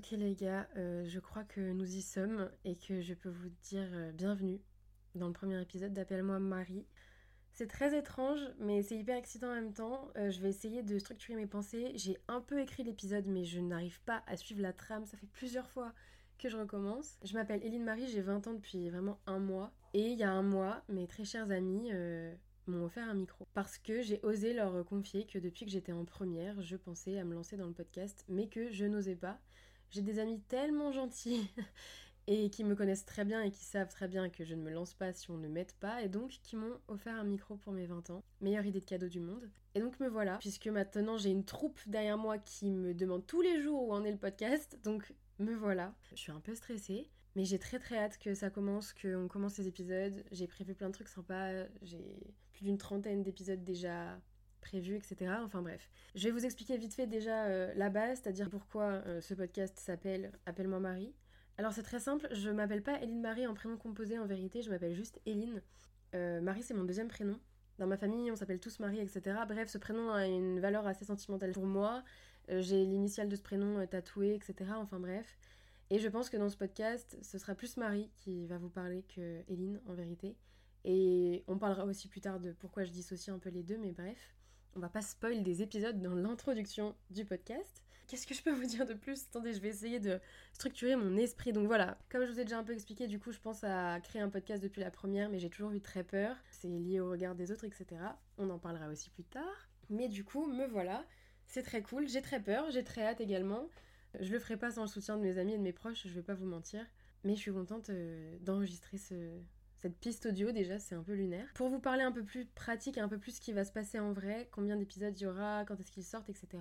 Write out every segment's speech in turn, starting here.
Ok les gars, euh, je crois que nous y sommes et que je peux vous dire euh, bienvenue dans le premier épisode d'Appelle-moi Marie. C'est très étrange, mais c'est hyper excitant en même temps. Euh, je vais essayer de structurer mes pensées. J'ai un peu écrit l'épisode, mais je n'arrive pas à suivre la trame. Ça fait plusieurs fois que je recommence. Je m'appelle Eline Marie, j'ai 20 ans depuis vraiment un mois. Et il y a un mois, mes très chers amis m'ont offert un micro. Parce que j'ai osé leur confier que depuis que j'étais en première, je pensais à me lancer dans le podcast, mais que je n'osais pas. J'ai des amis tellement gentils et qui me connaissent très bien et qui savent très bien que je ne me lance pas si on ne m'aide pas, et donc qui m'ont offert un micro pour mes 20 ans. Meilleure idée de cadeau du monde. Et donc me voilà, puisque maintenant j'ai une troupe derrière moi qui me demande tous les jours où en est le podcast, donc me voilà. Je suis un peu stressée, mais j'ai très très hâte que ça commence, qu'on commence les épisodes. J'ai prévu plein de trucs sympas, j'ai plus d'une trentaine d'épisodes déjà prévus, etc. Enfin bref. Je vais vous expliquer vite fait déjà euh, la base, c'est-à-dire pourquoi euh, ce podcast s'appelle Appelle-moi Marie. Alors c'est très simple, je m'appelle pas Eline Marie en prénom composé en vérité, je m'appelle juste Eline. Euh, Marie c'est mon deuxième prénom. Dans ma famille, on s'appelle tous Marie, etc. Bref, ce prénom a une valeur assez sentimentale pour moi. J'ai l'initiale de ce prénom tatoué, etc. Enfin bref. Et je pense que dans ce podcast, ce sera plus Marie qui va vous parler que Eline en vérité. Et on parlera aussi plus tard de pourquoi je dissocie un peu les deux, mais bref. On va pas spoil des épisodes dans l'introduction du podcast. Qu'est-ce que je peux vous dire de plus? Attendez, je vais essayer de structurer mon esprit. Donc voilà, comme je vous ai déjà un peu expliqué, du coup, je pense à créer un podcast depuis la première, mais j'ai toujours eu très peur. C'est lié au regard des autres, etc. On en parlera aussi plus tard. Mais du coup, me voilà. C'est très cool. J'ai très peur, j'ai très hâte également. Je le ferai pas sans le soutien de mes amis et de mes proches, je vais pas vous mentir. Mais je suis contente euh, d'enregistrer cette piste audio déjà, c'est un peu lunaire. Pour vous parler un peu plus pratique et un peu plus ce qui va se passer en vrai, combien d'épisodes il y aura, quand est-ce qu'ils sortent, etc.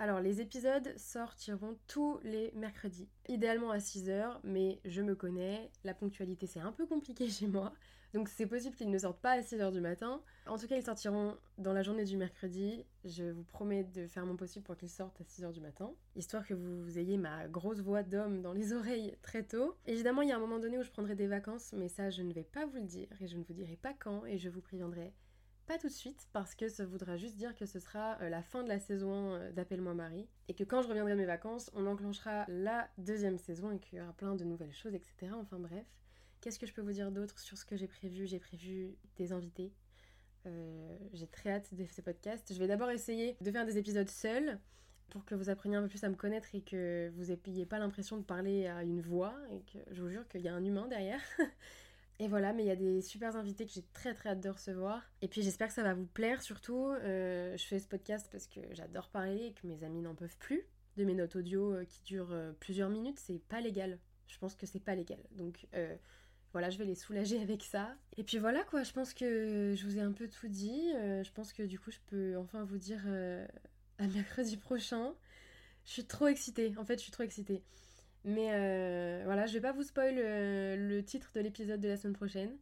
Alors, les épisodes sortiront tous les mercredis, idéalement à 6h, mais je me connais, la ponctualité c'est un peu compliqué chez moi, donc c'est possible qu'ils ne sortent pas à 6h du matin. En tout cas, ils sortiront dans la journée du mercredi. Je vous promets de faire mon possible pour qu'ils sortent à 6h du matin, histoire que vous ayez ma grosse voix d'homme dans les oreilles très tôt. Évidemment, il y a un moment donné où je prendrai des vacances, mais ça, je ne vais pas vous le dire, et je ne vous dirai pas quand, et je vous préviendrai pas tout de suite, parce que ça voudra juste dire que ce sera euh, la fin de la saison euh, d'Appelle-moi Marie, et que quand je reviendrai de mes vacances, on enclenchera la deuxième saison et qu'il y aura plein de nouvelles choses, etc. Enfin bref. Qu'est-ce que je peux vous dire d'autre sur ce que j'ai prévu? J'ai prévu des invités. Euh, j'ai très hâte de ce podcast. Je vais d'abord essayer de faire des épisodes seuls pour que vous appreniez un peu plus à me connaître et que vous n'ayez pas l'impression de parler à une voix et que je vous jure qu'il y a un humain derrière. Et voilà, mais il y a des super invités que j'ai très très hâte de recevoir. Et puis j'espère que ça va vous plaire surtout. Euh, je fais ce podcast parce que j'adore parler et que mes amis n'en peuvent plus de mes notes audio euh, qui durent euh, plusieurs minutes. C'est pas légal. Je pense que c'est pas légal. Donc voilà, je vais les soulager avec ça. Et puis voilà quoi, je pense que je vous ai un peu tout dit. je pense que du coup je peux enfin vous dire à mercredi prochain. Je suis trop excitée. En fait, je suis trop excitée. Mais euh, voilà, je vais pas vous spoil euh, le, titre de l'épisode de la semaine prochaine.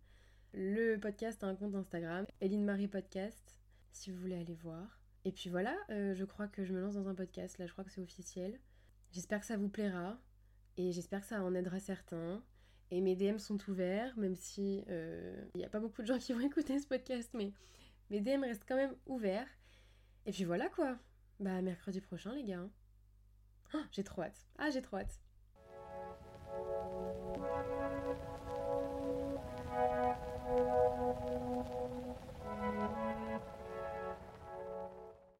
Le podcast a un compte Instagram, Eline Marie Podcast, si vous voulez aller voir. Et puis voilà, euh, je crois que je me lance dans un podcast, là je crois que c'est officiel. J'espère que ça vous plaira et j'espère que ça en aidera certains. Et mes DM sont ouverts, même si il n'y a pas beaucoup de gens qui vont écouter ce podcast, mais mes DM restent quand même ouverts. Et puis voilà quoi. Bah mercredi prochain les gars. Oh, j'ai trop hâte. Ah j'ai trop hâte.